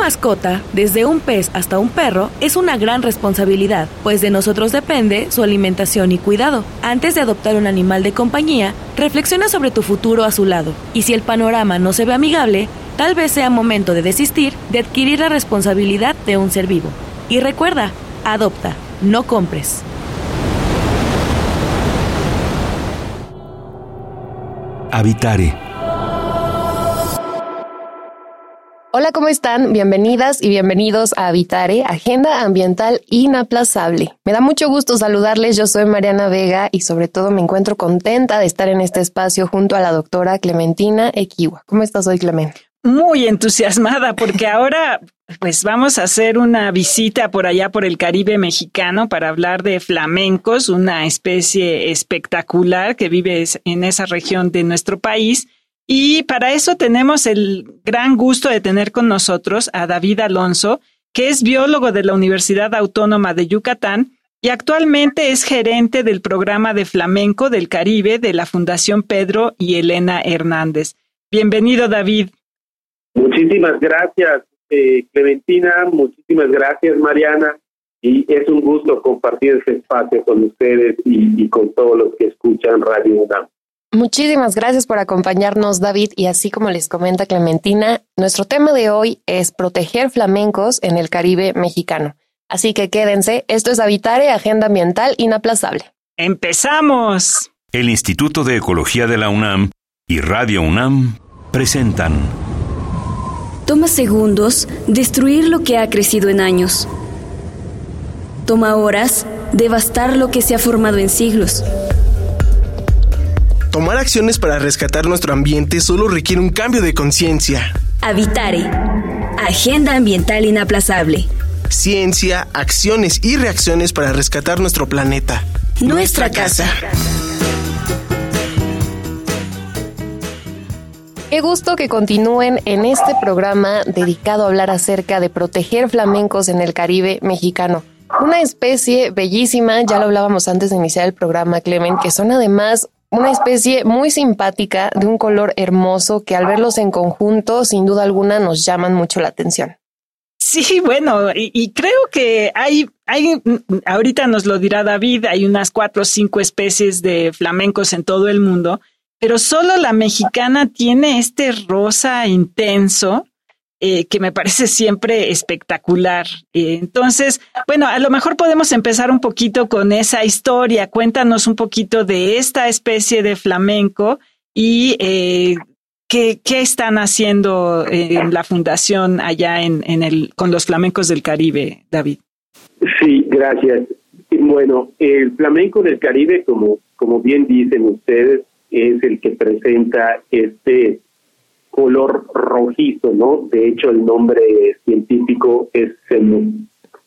Mascota, desde un pez hasta un perro, es una gran responsabilidad, pues de nosotros depende su alimentación y cuidado. Antes de adoptar un animal de compañía, reflexiona sobre tu futuro a su lado, y si el panorama no se ve amigable, tal vez sea momento de desistir de adquirir la responsabilidad de un ser vivo. Y recuerda, adopta, no compres. Habitare. Hola, ¿cómo están? Bienvenidas y bienvenidos a Habitare, Agenda Ambiental Inaplazable. Me da mucho gusto saludarles, yo soy Mariana Vega y sobre todo me encuentro contenta de estar en este espacio junto a la doctora Clementina Equiwa. ¿Cómo estás hoy, Clement? Muy entusiasmada porque ahora pues vamos a hacer una visita por allá por el Caribe mexicano para hablar de flamencos, una especie espectacular que vive en esa región de nuestro país. Y para eso tenemos el gran gusto de tener con nosotros a David Alonso, que es biólogo de la Universidad Autónoma de Yucatán y actualmente es gerente del programa de flamenco del Caribe de la Fundación Pedro y Elena Hernández. Bienvenido, David. Muchísimas gracias, eh, Clementina, muchísimas gracias, Mariana, y es un gusto compartir este espacio con ustedes y, con todos los que escuchan Radio UNAM. Muchísimas gracias por acompañarnos, David. Y así como les comenta Clementina, nuestro tema de hoy es proteger flamencos en el Caribe mexicano. Así que quédense, esto es Habitare, Agenda Ambiental Inaplazable. ¡Empezamos! El Instituto de Ecología de la UNAM y Radio UNAM presentan Toma segundos destruir lo que ha crecido en años. Toma horas devastar lo que se ha formado en siglos. Tomar acciones para rescatar nuestro ambiente solo requiere un cambio de conciencia. Habitare. Agenda ambiental inaplazable. Ciencia, acciones y reacciones para rescatar nuestro planeta. Nuestra, casa. Qué gusto que continúen en este programa dedicado a hablar acerca de proteger flamencos en el Caribe mexicano. Una especie bellísima, ya lo hablábamos antes de iniciar el programa, Clemen, que son además una especie muy simpática, de un color hermoso, que al verlos en conjunto, sin duda alguna, nos llaman mucho la atención. Sí, bueno, y, creo que hay, hay, ahorita nos lo dirá David, hay unas cuatro o cinco especies de flamencos en todo el mundo pero solo la mexicana tiene este rosa intenso eh, que me parece siempre espectacular. Eh, entonces, bueno, a lo mejor podemos empezar un poquito con esa historia. Cuéntanos un poquito de esta especie de flamenco y eh, qué, qué, están haciendo en la fundación allá en, en el, con los flamencos del Caribe, David. Sí, gracias. Bueno, el flamenco del Caribe, como, como bien dicen ustedes, es el que presenta este color rojizo, ¿no? De hecho, el nombre científico es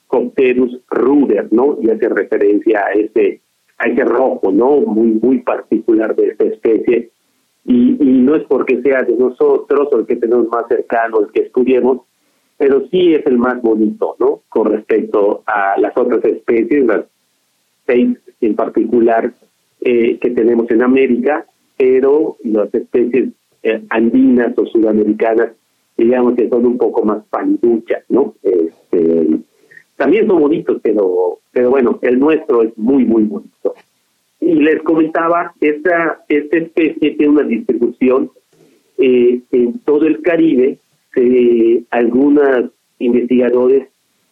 Copterus ruder, ¿no? Y hace referencia a ese, a ese rojo, ¿no? Muy, muy particular de esta especie. Y, y no es porque sea de nosotros o el que tenemos más cercano, el que estudiemos, pero sí es el más bonito, ¿no? Con respecto a las otras especies, las seis en particular eh, que tenemos en América, pero las especies eh, andinas o sudamericanas, digamos que son un poco más paliduchas, ¿no? Este, también son bonitos, pero, pero bueno, el nuestro es muy, muy bonito. Y les comentaba, esta, esta especie tiene una distribución eh, en todo el Caribe. Eh, algunos investigadores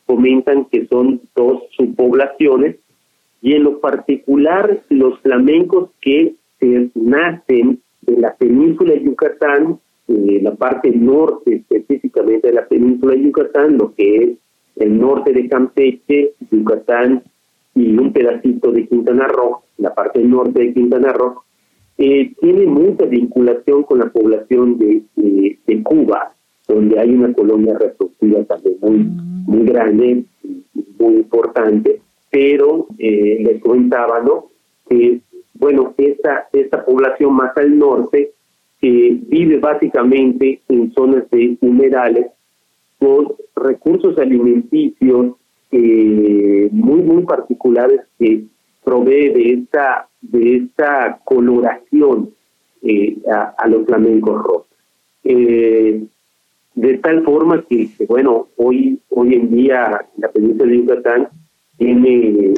comentan que son dos subpoblaciones y en lo particular los flamencos que nacen de la península de Yucatán, de la parte norte específicamente de la península de Yucatán, lo que es el norte de Campeche, Yucatán y un pedacito de Quintana Roo, la parte norte de Quintana Roo, eh, tiene mucha vinculación con la población de, de, Cuba, donde hay una colonia reproductiva también muy, muy grande, muy importante, pero eh, les comentaba, ¿no? que bueno, esta, esta población más al norte que vive básicamente en zonas de humedales con recursos alimenticios eh, muy, muy particulares que provee de esta, de esta coloración eh, a, los flamencos rojos. Eh, de tal forma que, bueno, hoy, hoy en día la península de Yucatán tiene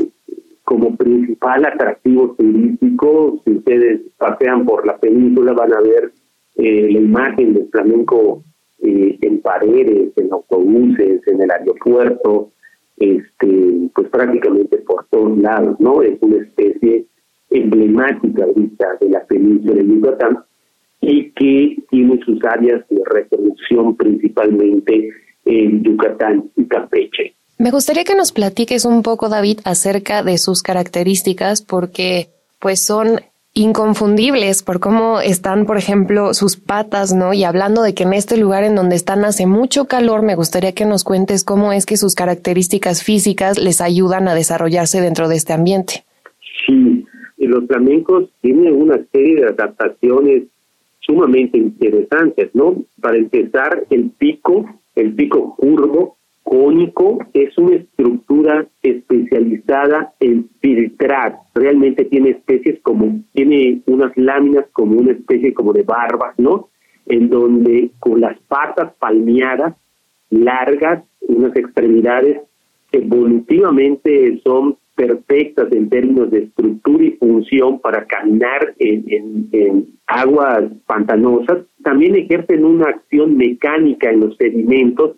como principal atractivo turístico, si ustedes pasean por la península van a ver eh, la imagen del flamenco eh, en paredes, en autobuses, en el aeropuerto, este, pues prácticamente por todos lados, ¿no? Es una especie emblemática ahorita de la península de Yucatán y que tiene sus áreas de reproducción principalmente en Yucatán y Campeche. Me gustaría que nos platiques un poco, David, acerca de sus características, porque pues son inconfundibles por cómo están, por ejemplo, sus patas, ¿no? Y hablando de que en este lugar en donde están hace mucho calor, me gustaría que nos cuentes cómo es que sus características físicas les ayudan a desarrollarse dentro de este ambiente. Sí, los flamencos tienen una serie de adaptaciones sumamente interesantes, ¿no? Para empezar, el pico, el pico curvo, cónico, es una estructura especializada en filtrar. Realmente tiene especies como, tiene unas láminas como una especie como de barbas, ¿no? En donde con las patas palmeadas, largas, unas extremidades, evolutivamente son perfectas en términos de estructura y función para caminar en, aguas pantanosas, también ejercen una acción mecánica en los sedimentos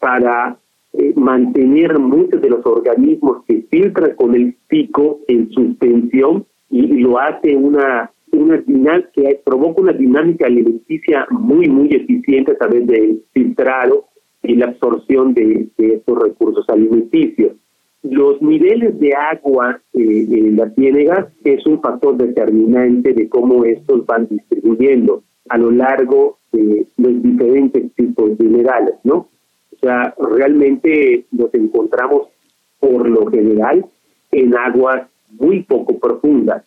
para eh, mantener muchos de los organismos que filtran con el pico en suspensión y, lo hace una una dinámica provoca una dinámica alimenticia muy muy eficiente a través del filtrado y la absorción de estos recursos alimenticios. Los niveles de agua eh, en las ciénegas es un factor determinante de cómo estos van distribuyendo a lo largo de los diferentes tipos de minerales, ¿no? O sea, realmente nos encontramos por lo general en aguas muy poco profundas.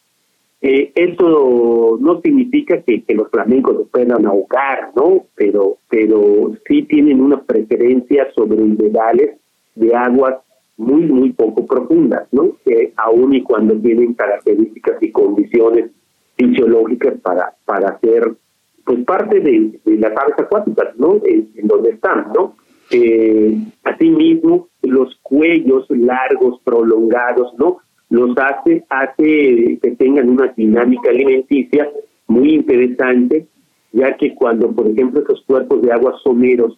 Eh, esto no significa que, los flamencos se puedan ahogar, ¿no? Pero, pero sí tienen una preferencia sobre humedales de aguas muy, muy poco profundas, ¿no? Que aún y cuando tienen características y condiciones fisiológicas para, para ser pues parte de, las aves acuáticas, ¿no? En, donde están, ¿no? Eh, asimismo, los cuellos largos, prolongados, ¿no? Los hace, hace que tengan una dinámica alimenticia muy interesante, ya que cuando, por ejemplo, esos cuerpos de agua someros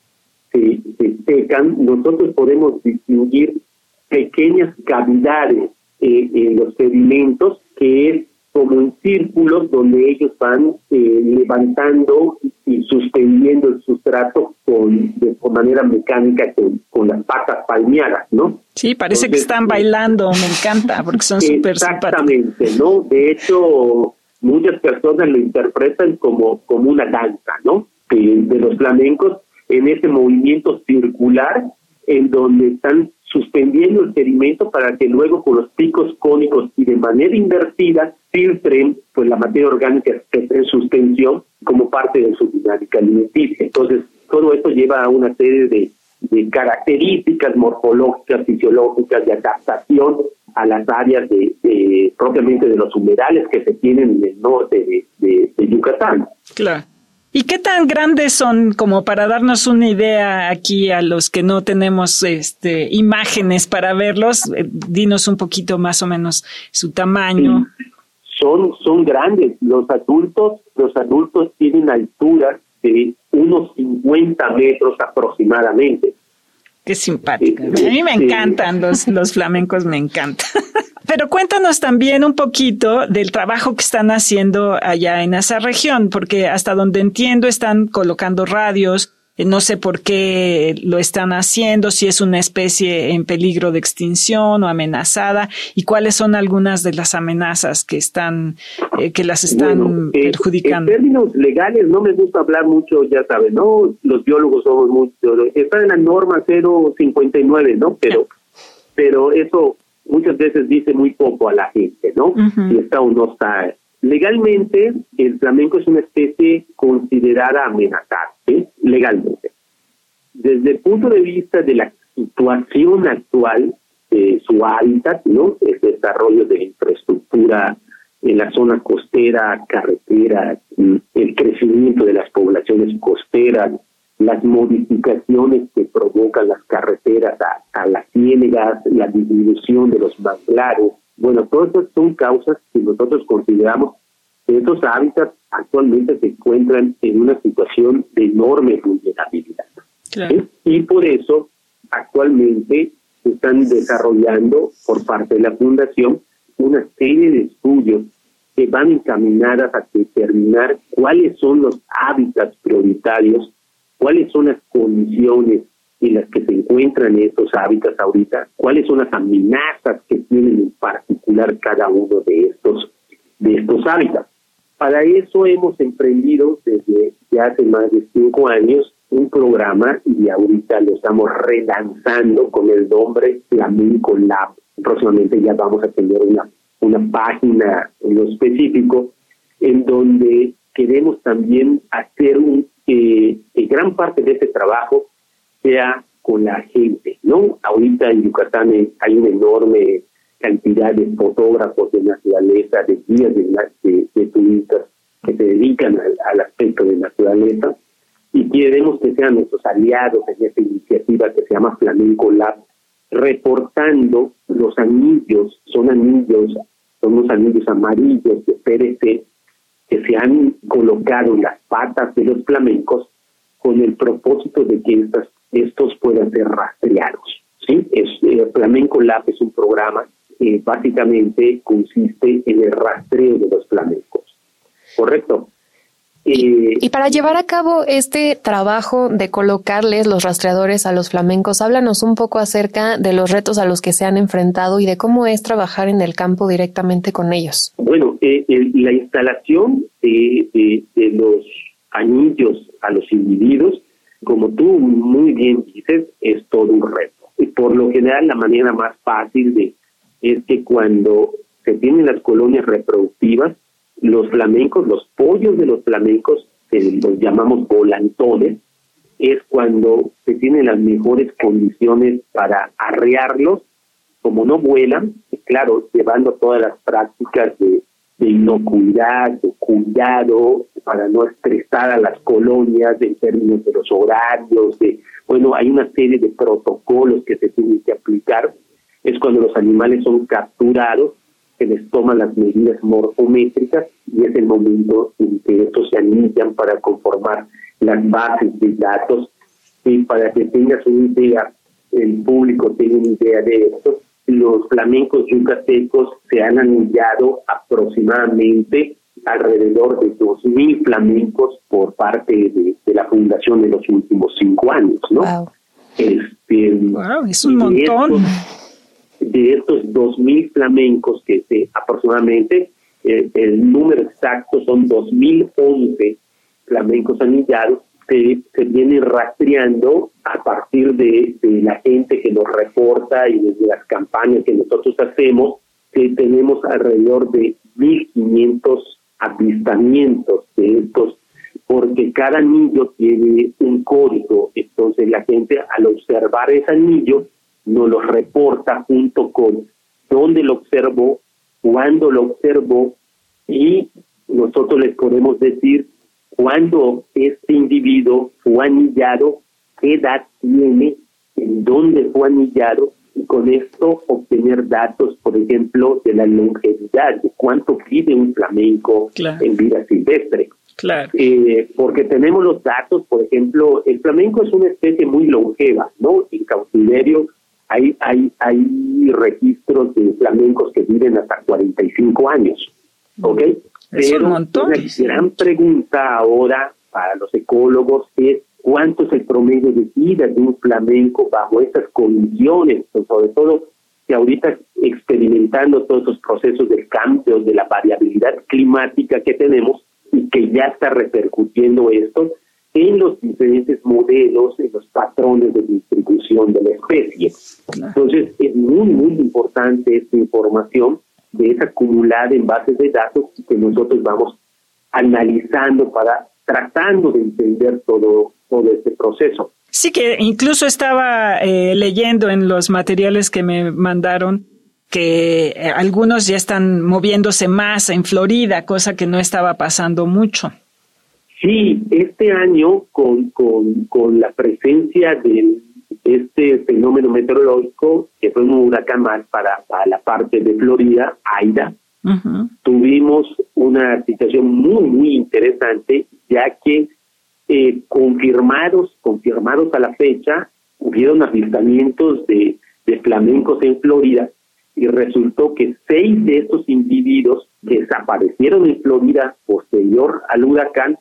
se, se secan, nosotros podemos distinguir pequeñas cavidades eh, en los sedimentos que como en círculos donde ellos van eh, levantando y suspendiendo el sustrato con, de manera mecánica con, las patas palmeadas, ¿no? Sí, parece que están bailando, me encanta, porque son súper Exactamente, ¿no? De hecho, muchas personas lo interpretan como, como una danza, ¿no? de los flamencos en ese movimiento circular en donde están suspendiendo el sedimento para que luego con los picos cónicos y de manera invertida filtren pues la materia orgánica que en suspensión como parte de su dinámica alimenticia. Entonces, todo esto lleva a una serie de, características morfológicas, fisiológicas, de adaptación a las áreas de, propiamente de los humedales que se tienen en el norte de, de Yucatán. Claro. ¿Y qué tan grandes son como para darnos una idea aquí a los que no tenemos este, imágenes para verlos? Eh, dinos un poquito más o menos su tamaño. Son, son grandes. Los adultos, los adultos tienen altura de unos 50 metros aproximadamente. Qué simpática. A mí me encantan los, los flamencos, me encantan. Pero cuéntanos también un poquito del trabajo que están haciendo allá en esa región, porque hasta donde entiendo están colocando radios, no sé por qué lo están haciendo, si es una especie en peligro de extinción o amenazada, y cuáles son algunas de las amenazas que están, eh, que las están eh, perjudicando. en términos legales no me gusta hablar mucho, ya saben, ¿no? Los biólogos somos mucho, está en la norma 059, ¿no? Pero, pero eso muchas veces dice muy poco a la gente, ¿no? Si está o no está. Legalmente, el flamenco es una especie considerada amenazada, ¿sí? legalmente. Desde el punto de vista de la situación actual de su hábitat, ¿no? El desarrollo de infraestructura en la zona costera, carretera, el crecimiento de las poblaciones costeras, las modificaciones que provocan las carreteras a, las ciénegas, la disminución de los manglares. Bueno, todas estas son causas que nosotros consideramos que estos hábitats actualmente se encuentran en una situación de enorme vulnerabilidad. Y por eso actualmente se están desarrollando por parte de la Fundación una serie de estudios que van encaminadas a determinar cuáles son los hábitats prioritarios cuáles son las condiciones en las que se encuentran estos hábitats ahorita, cuáles son las amenazas que tienen en particular cada uno de estos, de estos hábitats. Para eso hemos emprendido desde ya hace más de cinco años un programa y ahorita lo estamos relanzando con el nombre Flamenco Lab. Próximamente ya vamos a tener una, una página en lo específico en donde queremos también hacer un, que, gran parte de este trabajo sea con la gente, ¿no? Ahorita en Yucatán hay una enorme cantidad de fotógrafos de naturaleza, de guías de, de, turistas que se dedican al, aspecto de naturaleza y queremos que sean nuestros aliados en esta iniciativa que se llama Flamenco Lab, reportando los anillos, son anillos, son unos anillos amarillos de PRC que se han colocado en las patas de los flamencos con el propósito de que estas, estos puedan ser rastreados. ¿sí? Es, eh, Flamenco Lab es un programa que básicamente consiste en el rastreo de los flamencos. ¿Correcto? Eh, y, para llevar a cabo este trabajo de colocarles los rastreadores a los flamencos, háblanos un poco acerca de los retos a los que se han enfrentado y de cómo es trabajar en el campo directamente con ellos. Bueno, eh, la instalación de, los a los individuos, como tú muy bien dices, es todo un reto. Y por lo general, la manera más fácil de es que cuando se tienen las colonias reproductivas, los flamencos, los pollos de los flamencos, los llamamos volantones, es cuando se tienen las mejores condiciones para arrearlos, como no vuelan, claro, llevando todas las prácticas de, inocuidad, de cuidado, para no estresar a las colonias en términos de los horarios, de, bueno, hay una serie de protocolos que se tienen que aplicar, es cuando los animales son capturados se les toman las medidas morfométricas y es el momento en que estos se anillan para conformar las bases de datos. Y para que tengas una idea, el público tenga una idea de esto, los flamencos yucatecos se han anillado aproximadamente alrededor de 2.000 flamencos por parte de, la fundación en los últimos cinco años, ¿no? Wow. Este, wow, es un montón de estos 2.000 flamencos que se aproximadamente, eh, el número exacto son 2.011 flamencos anillados, se vienen rastreando a partir de, la gente que nos reporta y desde las campañas que nosotros hacemos, que tenemos alrededor de 1.500 avistamientos de estos, porque cada anillo tiene un código, entonces la gente al observar ese anillo nos lo reporta junto con dónde lo observó, cuándo lo observó y nosotros les podemos decir cuándo este individuo fue anillado, qué edad tiene, en dónde fue anillado y con esto obtener datos, por ejemplo, de la longevidad, de cuánto vive un flamenco en vida silvestre. Claro. Eh, porque tenemos los datos, por ejemplo, el flamenco es una especie muy longeva, ¿no? En cautiverio hay, hay, hay registros de flamencos que viven hasta 45 años. ¿Ok? Pero una gran pregunta ahora para los ecólogos es cuánto es el promedio de vida de un flamenco bajo estas condiciones, sobre todo que ahorita experimentando todos esos procesos de cambio, de la variabilidad climática que tenemos y que ya está repercutiendo esto, en los diferentes modelos, en los patrones de distribución de la especie. Entonces, es muy, muy importante esta información de esa acumulada en bases de datos que nosotros vamos analizando para tratando de entender todo, todo este proceso. Sí, que incluso estaba eh, leyendo en los materiales que me mandaron que eh, algunos ya están moviéndose más en Florida, cosa que no estaba pasando mucho. Sí, este año con, con, con la presencia de este fenómeno meteorológico, que fue un huracán más para, para la parte de Florida, Aida, tuvimos una situación muy, muy interesante, ya que eh, confirmados, confirmados a la fecha, hubieron avistamientos de, de flamencos en Florida y resultó que seis de estos individuos desaparecieron en Florida posterior al huracán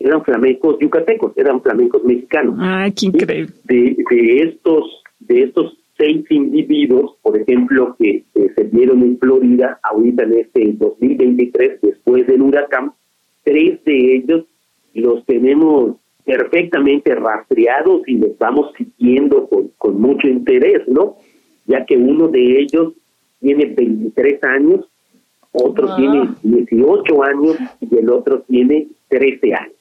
eran flamencos yucatecos, eran flamencos mexicanos. ¡Ay, qué increíble! De, de estos, de estos seis individuos, por ejemplo, que se vieron en Florida, ahorita en este 2023, después del huracán, tres de ellos los tenemos perfectamente rastreados y los vamos siguiendo con, con mucho interés, ¿no? Ya que uno de ellos tiene 23 años, otro tiene 18 años y el otro tiene 13 años.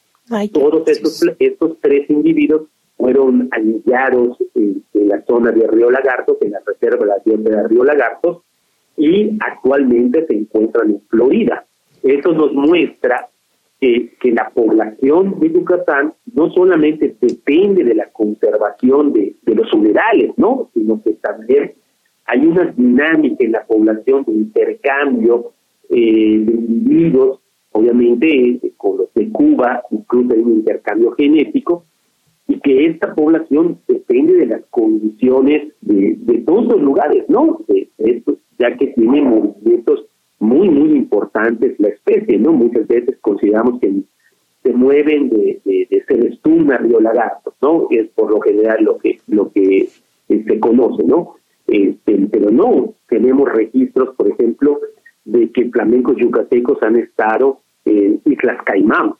Todos estos, estos tres individuos fueron anillados en, la zona de Río Lagartos, en la reserva de la de Río Lagartos, y actualmente se encuentran en Florida. Eso nos muestra que, que, la población de Yucatán no solamente depende de la conservación de, de los humedales, ¿no? sino que también hay una dinámica en la población de intercambio eh, de individuos obviamente con los de Cuba incluso hay un intercambio genético y que esta población depende de las condiciones de, todos los lugares, ¿no? De, ya que tiene movimientos muy, muy importantes la especie, ¿no? Muchas veces consideramos que se mueven de, de, de a Río Lagarto, ¿no? Es por lo general lo que, lo que eh, se conoce, ¿no? Este, pero no, tenemos registros, por ejemplo, de que flamencos yucatecos han estado en Islas Caimán.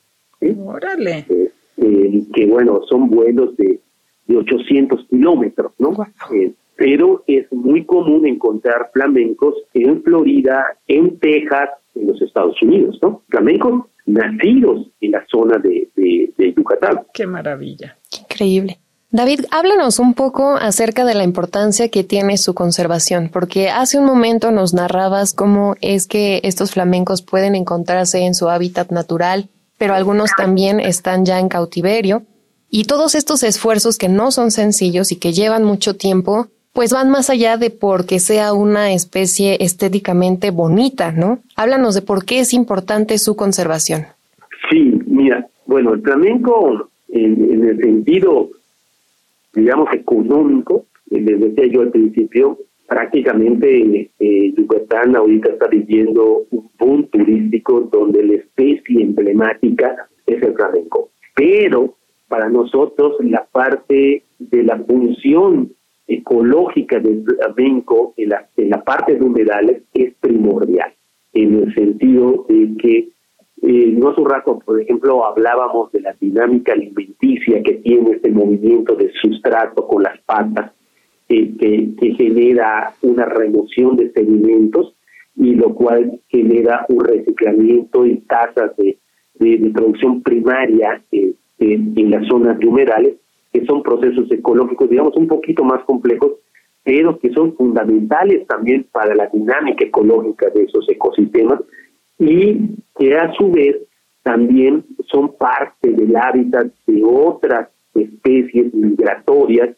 Órale. Eh, eh, que bueno, son vuelos de, de 800 kilómetros, ¿no? Eh, pero es muy común encontrar flamencos en Florida, en Texas, en los Estados Unidos, ¿no? Flamencos nacidos en la zona de, de, de Yucatán. Qué maravilla. Qué increíble. David, háblanos un poco acerca de la importancia que tiene su conservación, porque hace un momento nos narrabas cómo es que estos flamencos pueden encontrarse en su hábitat natural, pero algunos también están ya en cautiverio, y todos estos esfuerzos que no son sencillos y que llevan mucho tiempo, pues van más allá de porque sea una especie estéticamente bonita, ¿no? Háblanos de por qué es importante su conservación. Sí, mira, bueno, el flamenco en, el sentido digamos, económico. Eh, les decía yo al principio, prácticamente eh, Yucatán ahorita está viviendo un boom turístico donde la especie emblemática es el flamenco. Pero para nosotros la parte de la función ecológica del flamenco en la, en la parte de humedales es primordial, en el sentido de que eh, no hace un rato, por ejemplo, hablábamos de la dinámica alimenticia que tiene este movimiento de sustrato con las patas, eh, que, genera una remoción de sedimentos y lo cual genera un reciclamiento y tasas de, producción primaria eh, en las zonas de humedales, que son procesos ecológicos, digamos, un poquito más complejos, pero que son fundamentales también para la dinámica ecológica de esos ecosistemas y que a su vez también son parte del hábitat de otras especies migratorias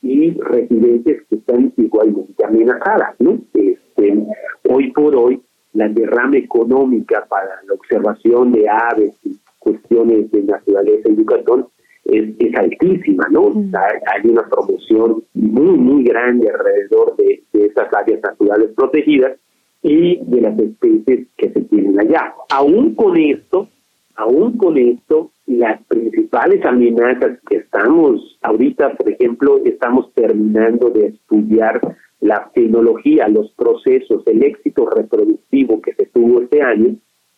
y residentes que están igualmente amenazadas. ¿no? Este, hoy por hoy, la derrama económica para la observación de aves y cuestiones de naturaleza en Yucatán es, es altísima, ¿no? Hay, una promoción muy, muy grande alrededor de, de esas áreas naturales protegidas y de las especies que se tienen allá. Aún con esto, aún con esto, las principales amenazas que estamos ahorita, por ejemplo, estamos terminando de estudiar la tecnología, los procesos, el éxito reproductivo que se tuvo este año.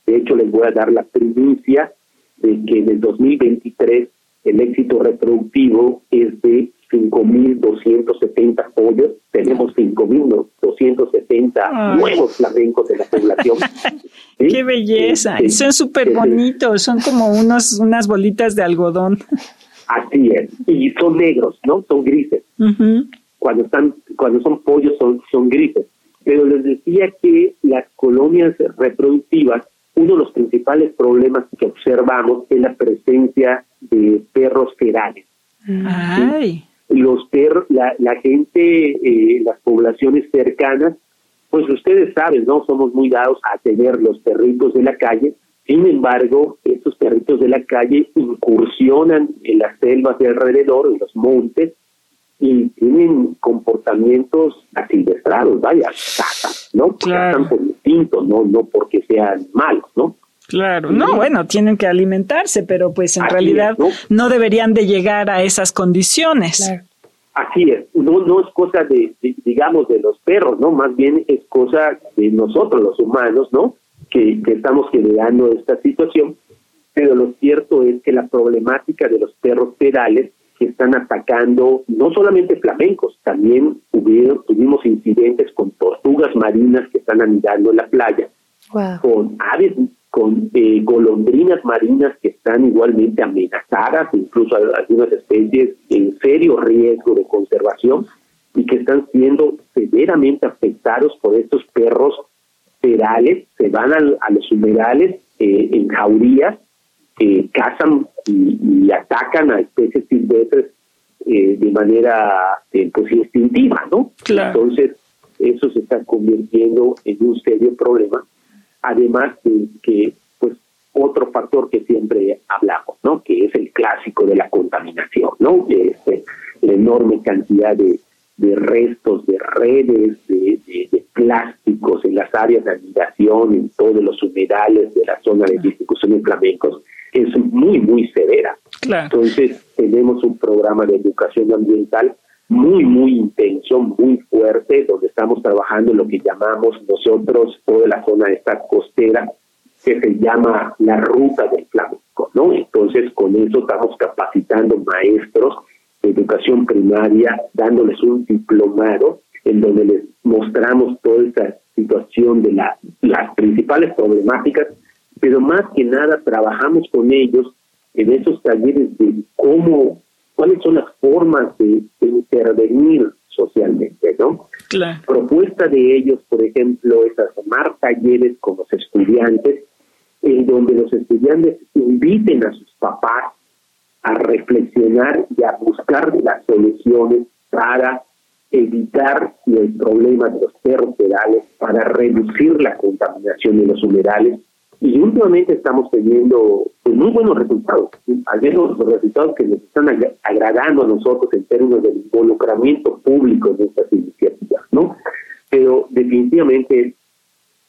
De hecho, les voy a dar la primicia de que en el 2023 el éxito reproductivo es de 5.270 pollos, tenemos 5.270 nuevos flamencos en la población. ¡Qué belleza! son súper bonitos, son como unos, unas bolitas de algodón. Así es, y son negros, ¿no? Son grises. Cuando están, cuando son pollos son, son grises. Pero les decía que las colonias reproductivas, uno de los principales problemas que observamos es la presencia de perros ferales. Ay los perros, la, la gente, eh, las poblaciones cercanas, pues ustedes saben, ¿no? Somos muy dados a tener los perritos de la calle. Sin embargo, estos perritos de la calle incursionan en las selvas de alrededor, en los montes, y tienen comportamientos asilvestrados, vaya, ¿no? Claro. por instinto, no, no porque sean malos, ¿no? Claro, no, bueno, tienen que alimentarse, pero pues en realidad ¿no? deberían de llegar a esas condiciones. Así es, no, no es cosa de, digamos, de los perros, ¿no? Más bien es cosa de nosotros, los humanos, ¿no? Que, que estamos generando esta situación, pero lo cierto es que la problemática de los perros pedales que están atacando no solamente flamencos, también hubieron, tuvimos incidentes con tortugas marinas que están anidando en la playa, con aves con eh, golondrinas marinas que están igualmente amenazadas, incluso algunas especies en serio riesgo de conservación y que están siendo severamente afectados por estos perros ferales, se van a los humedales eh, en jaurías, que cazan y, atacan a especies silvestres eh, de manera pues instintiva, ¿no? Entonces, eso se está convirtiendo en un serio problema además de que pues otro factor que siempre hablamos, ¿no? Que es el clásico de la contaminación, ¿no? Este, la enorme cantidad de, restos, de redes, de, plásticos en las áreas de anidación, en todos los humedales de la zona de distribución de flamencos, es muy, muy severa. Entonces, tenemos un programa de educación ambiental muy, muy intenso, muy fuerte, donde estamos trabajando en lo que llamamos nosotros toda la zona esta costera, que se llama la ruta del flamenco, ¿no? Entonces, con eso estamos capacitando maestros de educación primaria, dándoles un diplomado en donde les mostramos toda esta situación de la, las principales problemáticas, pero más que nada trabajamos con ellos en esos talleres de cómo cuáles son las formas de, intervenir socialmente, ¿no? Propuesta de ellos, por ejemplo, es armar talleres con los estudiantes, en donde los estudiantes inviten a sus papás a reflexionar y a buscar las soluciones para evitar el problema de los pedales, para reducir la contaminación de los humedales y últimamente estamos teniendo pues, muy buenos resultados, al menos los resultados que nos están agradando a nosotros en términos del involucramiento público de estas iniciativas, ¿no? Pero definitivamente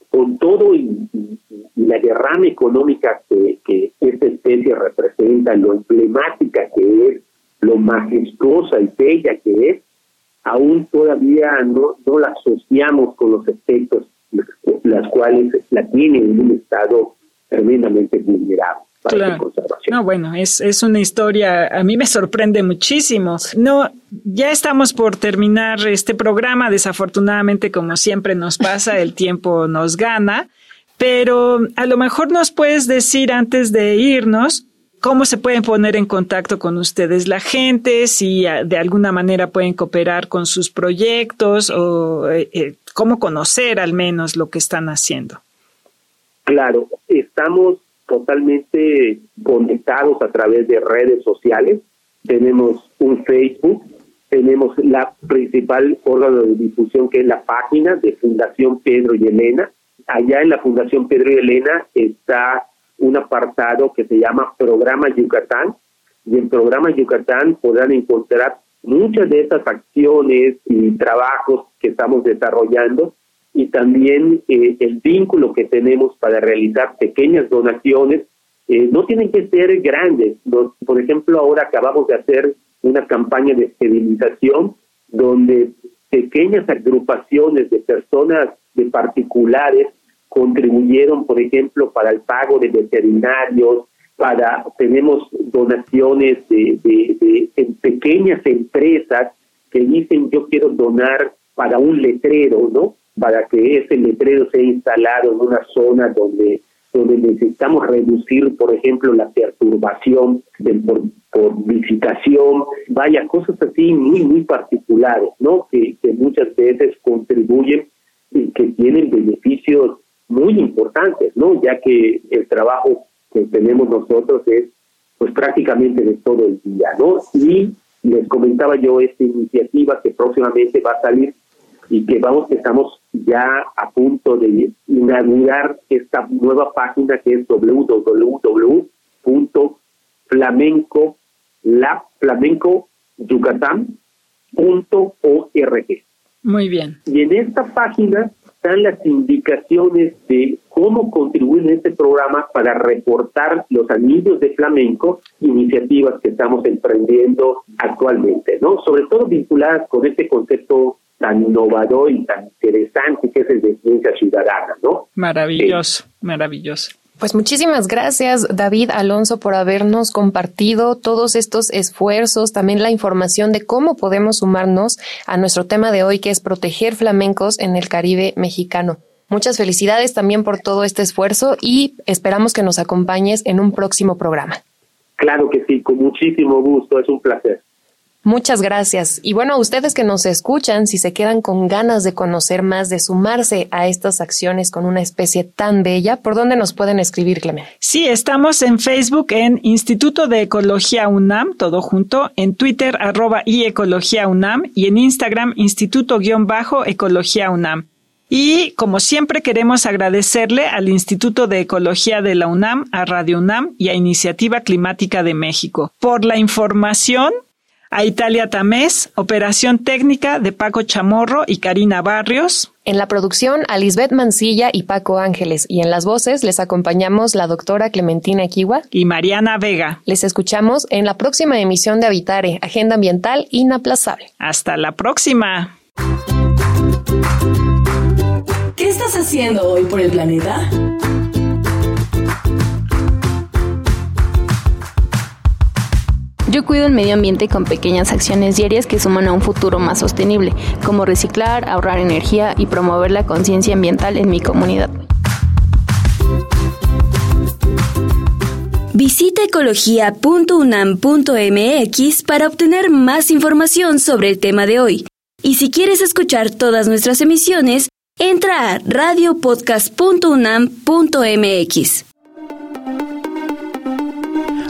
con todo y, la derrama económica que, que, esta especie representa, lo emblemática que es, lo majestuosa y bella que es, aún todavía no, no la asociamos con los efectos las cuales la tienen en un estado tremendamente vulnerable. Para conservación. No, bueno, es, es una historia, a mí me sorprende muchísimo. No, ya estamos por terminar este programa, desafortunadamente, como siempre nos pasa, el tiempo nos gana, pero a lo mejor nos puedes decir antes de irnos, ¿Cómo se pueden poner en contacto con ustedes la gente? Si ah, de alguna manera pueden cooperar con sus proyectos o eh, eh, cómo conocer al menos lo que están haciendo. Claro, estamos totalmente conectados a través de redes sociales. Tenemos un Facebook, tenemos la principal órgano de difusión que es la página de Fundación Pedro y Elena. Allá en la Fundación Pedro y Elena está un apartado que se llama Programa Yucatán y en Programa Yucatán podrán encontrar muchas de estas acciones y trabajos que estamos desarrollando y también eh, el vínculo que tenemos para realizar pequeñas donaciones. Eh, no tienen que ser grandes. por ejemplo, ahora acabamos de hacer una campaña de esterilización donde pequeñas agrupaciones de personas, de particulares, contribuyeron, por ejemplo, para el pago de veterinarios, para tenemos donaciones de, de, de pequeñas empresas que dicen yo quiero donar para un letrero, ¿no? Para que ese letrero sea instalado en una zona donde donde necesitamos reducir, por ejemplo, la perturbación por, por, visitación, vaya, cosas así muy, muy particulares, ¿no? Que, que muchas veces contribuyen y que tienen beneficios muy importantes, ¿no? Ya que el trabajo que tenemos nosotros es pues prácticamente de todo el día, ¿no? Y les comentaba yo esta iniciativa que próximamente va a salir y que vamos que estamos ya a punto de inaugurar esta nueva página que es www.flamencolabflamencoyucatán.org. Muy bien. Y en esta página están las indicaciones de cómo contribuir en este programa para reportar los anillos de flamenco, iniciativas que estamos emprendiendo actualmente, ¿no? Sobre todo vinculadas con este concepto tan innovador y tan interesante que es el de ciencia ciudadana, ¿no? Maravilloso, maravilloso. Pues muchísimas gracias, David Alonso, por habernos compartido todos estos esfuerzos, también la información de cómo podemos sumarnos a nuestro tema de hoy, que es proteger flamencos en el Caribe mexicano. Muchas felicidades también por todo este esfuerzo y esperamos que nos acompañes en un próximo programa. Claro que sí, con muchísimo gusto, es un placer. Muchas gracias. Y bueno, a ustedes que nos escuchan, si se quedan con ganas de conocer más, de sumarse a estas acciones con una especie tan bella, ¿por dónde nos pueden escribir, Clemente? Sí, estamos en Facebook en Instituto de Ecología UNAM, todo junto, en Twitter arroba y Ecología UNAM y en Instagram Instituto-Ecología UNAM. Y como siempre queremos agradecerle al Instituto de Ecología de la UNAM, a Radio UNAM y a Iniciativa Climática de México por la información a Italia Tamés, operación técnica de Paco Chamorro y Karina Barrios. En la producción, a Lisbeth Mancilla y Paco Ángeles. Y en las voces les acompañamos la doctora Clementina Kiwa y Mariana Vega. Les escuchamos en la próxima emisión de Habitare, Agenda Ambiental Inaplazable. Hasta la próxima. ¿Qué estás haciendo hoy por el planeta? Yo cuido el medio ambiente con pequeñas acciones diarias que suman a un futuro más sostenible, como reciclar, ahorrar energía y promover la conciencia ambiental en mi comunidad. Visita ecología.unam.mx para obtener más información sobre el tema de hoy. Y si quieres escuchar todas nuestras emisiones, entra a radiopodcast.unam.mx.